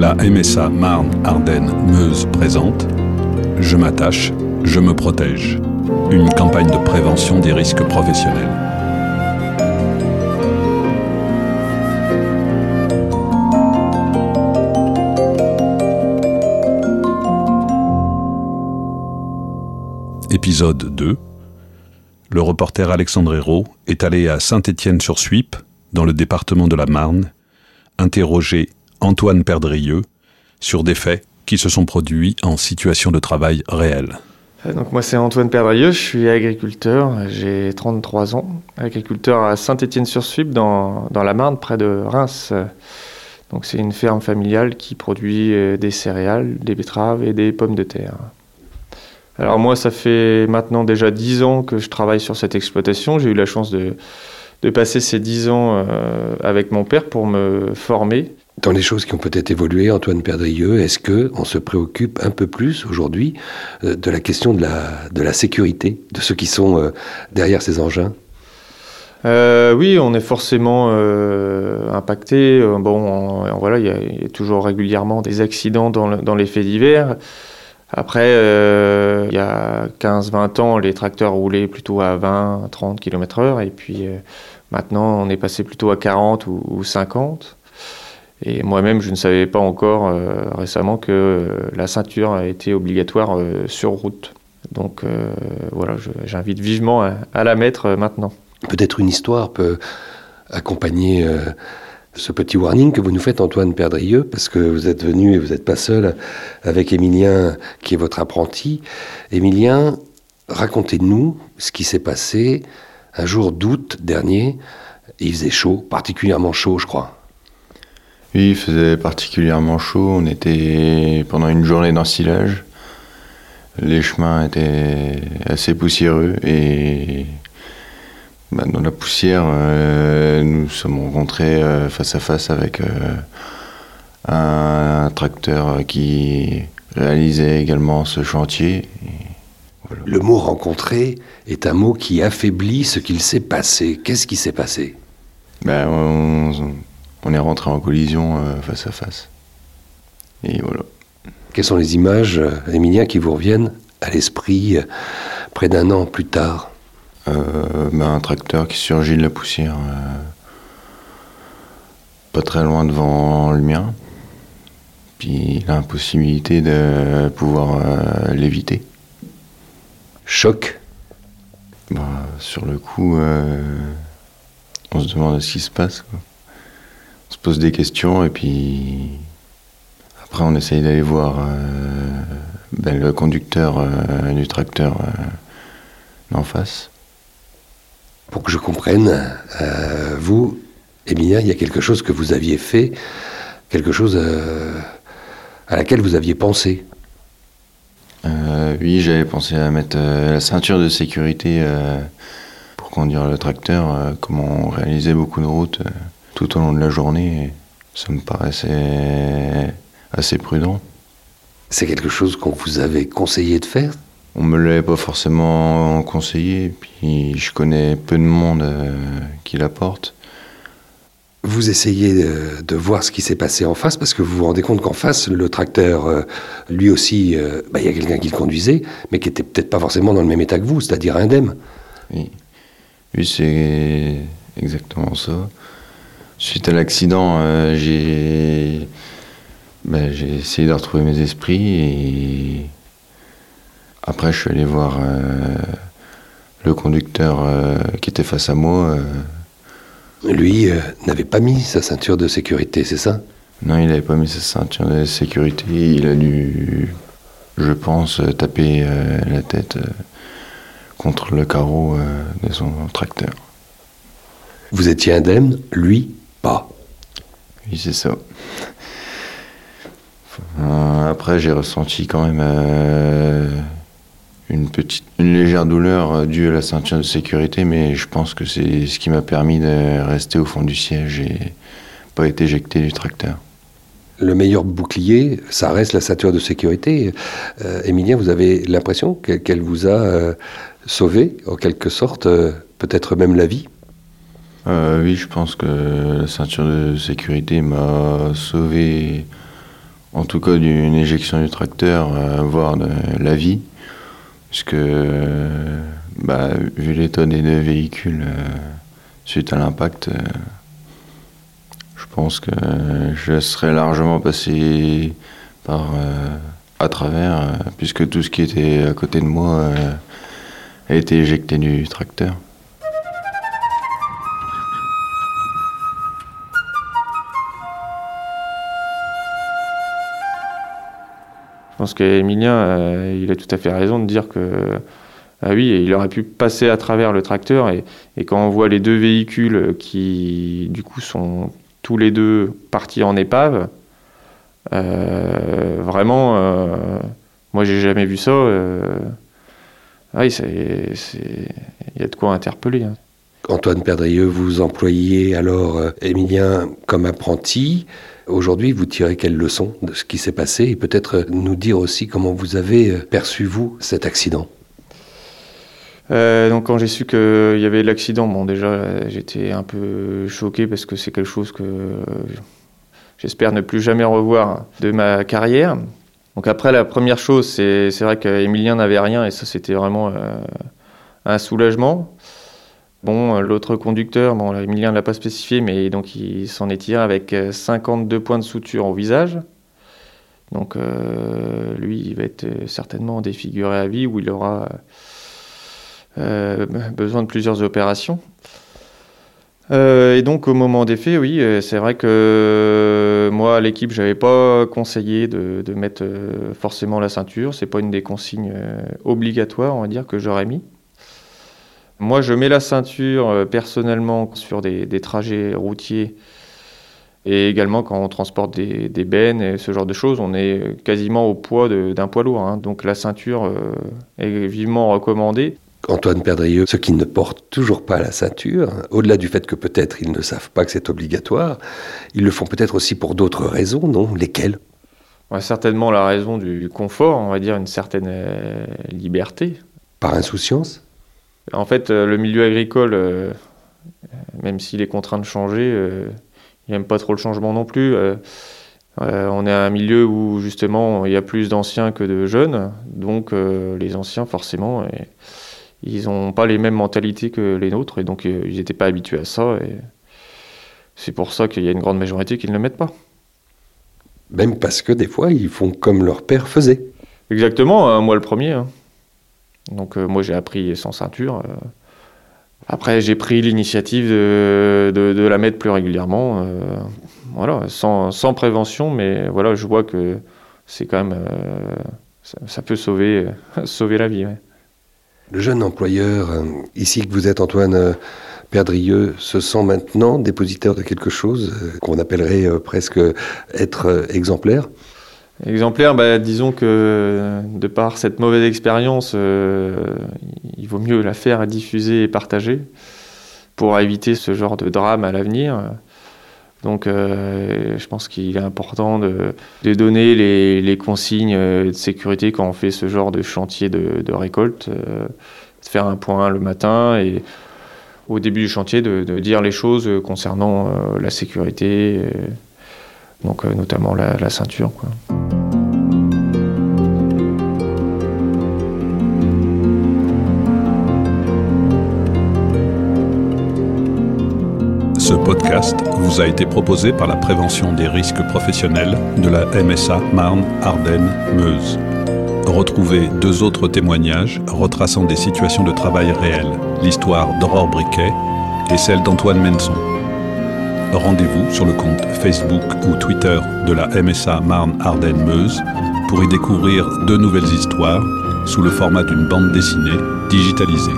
La MSA Marne-Ardenne-Meuse présente Je m'attache, je me protège. Une campagne de prévention des risques professionnels. Épisode 2 Le reporter Alexandre Hérault est allé à Saint-Étienne-sur-Suippe, dans le département de la Marne, interroger Antoine Perdrieux sur des faits qui se sont produits en situation de travail réelle. Euh, donc moi c'est Antoine Perdrieux, je suis agriculteur, j'ai 33 ans, agriculteur à Saint-Étienne-sur-Suippe dans, la Marne près de Reims. Donc c'est une ferme familiale qui produit euh, des céréales, des betteraves et des pommes de terre. Alors moi ça fait maintenant déjà 10 ans que je travaille sur cette exploitation, j'ai eu la chance de, de passer ces 10 ans euh, avec mon père pour me former dans les choses qui ont peut-être évolué, Antoine Perdrieux, est-ce que on se préoccupe un peu plus aujourd'hui euh, de la question de la, sécurité de ceux qui sont euh, derrière ces engins? Euh, oui, on est forcément impacté. Bon, il y, a toujours régulièrement des accidents dans, les faits divers. Après, il y a 15-20 ans, les tracteurs roulaient plutôt à 20-30 km/h, et puis maintenant, on est passé plutôt à 40 ou, ou 50. Et moi-même, je ne savais pas encore euh, récemment que euh, la ceinture a été obligatoire euh, sur route. Donc voilà, j'invite vivement à, la mettre maintenant. Peut-être une histoire peut accompagner ce petit warning que vous nous faites, Antoine Perdrieux, parce que vous êtes venu et vous n'êtes pas seul avec Émilien, qui est votre apprenti. Émilien, racontez-nous ce qui s'est passé un jour d'août dernier. Il faisait chaud, particulièrement chaud, je crois. Oui, il faisait particulièrement chaud. On était pendant une journée d'ensilage. Les chemins étaient assez poussiéreux et bah, dans la poussière, euh, nous sommes rencontrés euh, face à face avec euh, un, tracteur qui réalisait également ce chantier. Le mot rencontré est un mot qui affaiblit ce qu'il s'est passé. Qu'est-ce qui s'est passé? Ben, on, on est rentré en collision euh, face à face. Et voilà. Quelles sont les images, euh, Emilien, qui vous reviennent à l'esprit euh, près d'un an plus tard? Ben, Un tracteur qui surgit de la poussière, pas très loin devant le mien. Puis l'impossibilité de pouvoir l'éviter. Choc? Ben, Sur le coup, on se demande ce qui se passe. Quoi on se pose des questions et puis après on essaye d'aller voir euh, ben, le conducteur euh, du tracteur euh, en face. Pour que je comprenne, vous, Emilia, il y a quelque chose que vous aviez fait, quelque chose à laquelle vous aviez pensé. oui, j'avais pensé à mettre la ceinture de sécurité pour conduire le tracteur, comme on réalisait beaucoup de routes tout au long de la journée. Ça me paraissait assez prudent. C'est quelque chose qu'on vous avait conseillé de faire? On me l'avait pas forcément conseillé, puis je connais peu de monde euh, qui l'apporte. Vous essayez de, voir ce qui s'est passé en face parce que vous vous rendez compte qu'en face, le tracteur, euh, lui aussi, euh, bah, il y a quelqu'un qui le conduisait, mais qui était peut-être pas forcément dans le même état que vous, c'est-à-dire indemne. Oui, oui c'est exactement ça. Suite à l'accident, euh, ben, j'ai essayé de retrouver mes esprits et après je suis allé voir euh, le conducteur euh, qui était face à moi. Lui n'avait pas mis sa ceinture de sécurité, c'est ça? Non, il n'avait pas mis sa ceinture de sécurité. Il a dû, je pense, taper la tête contre le carreau de son tracteur. Vous étiez indemne, lui? Pas. Oui, c'est ça. Euh, après, j'ai ressenti quand même euh, une petite, une légère douleur euh, due à la ceinture de sécurité, mais je pense que c'est ce qui m'a permis de rester au fond du siège et pas être éjecté du tracteur. Le meilleur bouclier, ça reste la ceinture de sécurité. Émilien, vous avez l'impression qu'elle vous a sauvé, en quelque sorte, peut-être même la vie? Euh, oui, je pense que la ceinture de sécurité m'a sauvé en tout cas d'une éjection du tracteur, voire de la vie, puisque bah, vu l'état des deux véhicules suite à l'impact, je pense que je serais largement passé par à travers, puisque tout ce qui était à côté de moi a été éjecté du tracteur. Pense qu'Emilien, euh, il a tout à fait raison de dire que ah oui, il aurait pu passer à travers le tracteur et, quand on voit les deux véhicules qui, du coup, sont tous les deux partis en épave, euh, vraiment, euh, moi, j'ai jamais vu ça. Ah oui, il y a de quoi interpeller. Hein. Antoine Perdrieux, vous employez alors Emilien comme apprenti. Aujourd'hui, vous tirez quelle leçon de ce qui s'est passé et peut-être nous dire aussi comment vous avez perçu, vous, cet accident? Euh, donc quand j'ai su qu'il y avait l'accident, bon déjà j'étais un peu choqué parce que c'est quelque chose que j'espère ne plus jamais revoir de ma carrière. Donc après la première chose, c'est vrai qu'Emilien n'avait rien et ça c'était vraiment euh, un soulagement. Bon, euh, l'autre conducteur, bon, Emilien ne l'a pas spécifié, mais donc il s'en est tiré avec 52 euh, points de suture au visage. Donc euh, lui, il va être certainement défiguré à vie, où il aura besoin de plusieurs opérations. et donc au moment des faits, oui, c'est vrai que moi à l'équipe, j'avais pas conseillé de, de mettre forcément la ceinture. C'est pas une des consignes obligatoires, on va dire, que j'aurais mis. Moi, je mets la ceinture euh, personnellement sur des, trajets routiers et également quand on transporte des, bennes et ce genre de choses, on est quasiment au poids d'un poids lourd. Hein. Donc la ceinture euh, est vivement recommandée. Antoine Perdrieux, ceux qui ne portent toujours pas la ceinture, au-delà du fait que peut-être ils ne savent pas que c'est obligatoire, ils le font peut-être aussi pour d'autres raisons, non? Lesquelles? Certainement la raison du confort, on va dire une certaine euh, liberté. Par insouciance? En fait, euh, le milieu agricole, euh, même s'il est contraint de changer, euh, il n'aime pas trop le changement non plus. on est à un milieu où justement il y a plus d'anciens que de jeunes, donc les anciens forcément, ils n'ont pas les mêmes mentalités que les nôtres, et donc ils n'étaient pas habitués à ça. Et c'est pour ça qu'il y a une grande majorité qui ne le mettent pas. Même parce que des fois ils font comme leur père faisait. Exactement, hein, moi le premier. Hein. Donc euh, moi j'ai appris sans ceinture. Euh. Après j'ai pris l'initiative de, de, la mettre plus régulièrement. Euh, voilà, sans, sans, prévention, mais voilà, je vois que c'est quand même. Ça, peut sauver, sauver la vie. Le jeune employeur, ici que vous êtes Antoine Perdrieux, se sent maintenant dépositaire de quelque chose qu'on appellerait presque être exemplaire? Exemplaire, bah, disons que de par cette mauvaise expérience, euh, il vaut mieux la faire diffuser et partager pour éviter ce genre de drame à l'avenir. Donc euh, je pense qu'il est important de, donner les, consignes de sécurité quand on fait ce genre de chantier de, récolte, euh, de faire un point le matin et au début du chantier de, dire les choses concernant la sécurité, donc notamment la, ceinture. Ce podcast vous a été proposé par la prévention des risques professionnels de la MSA Marne-Ardenne-Meuse. Retrouvez deux autres témoignages retraçant des situations de travail réelles, l'histoire d'Aurore Briquet et celle d'Antoine Menson. Rendez-vous sur le compte Facebook ou Twitter de la MSA Marne-Ardenne-Meuse pour y découvrir deux nouvelles histoires sous le format d'une bande dessinée digitalisée.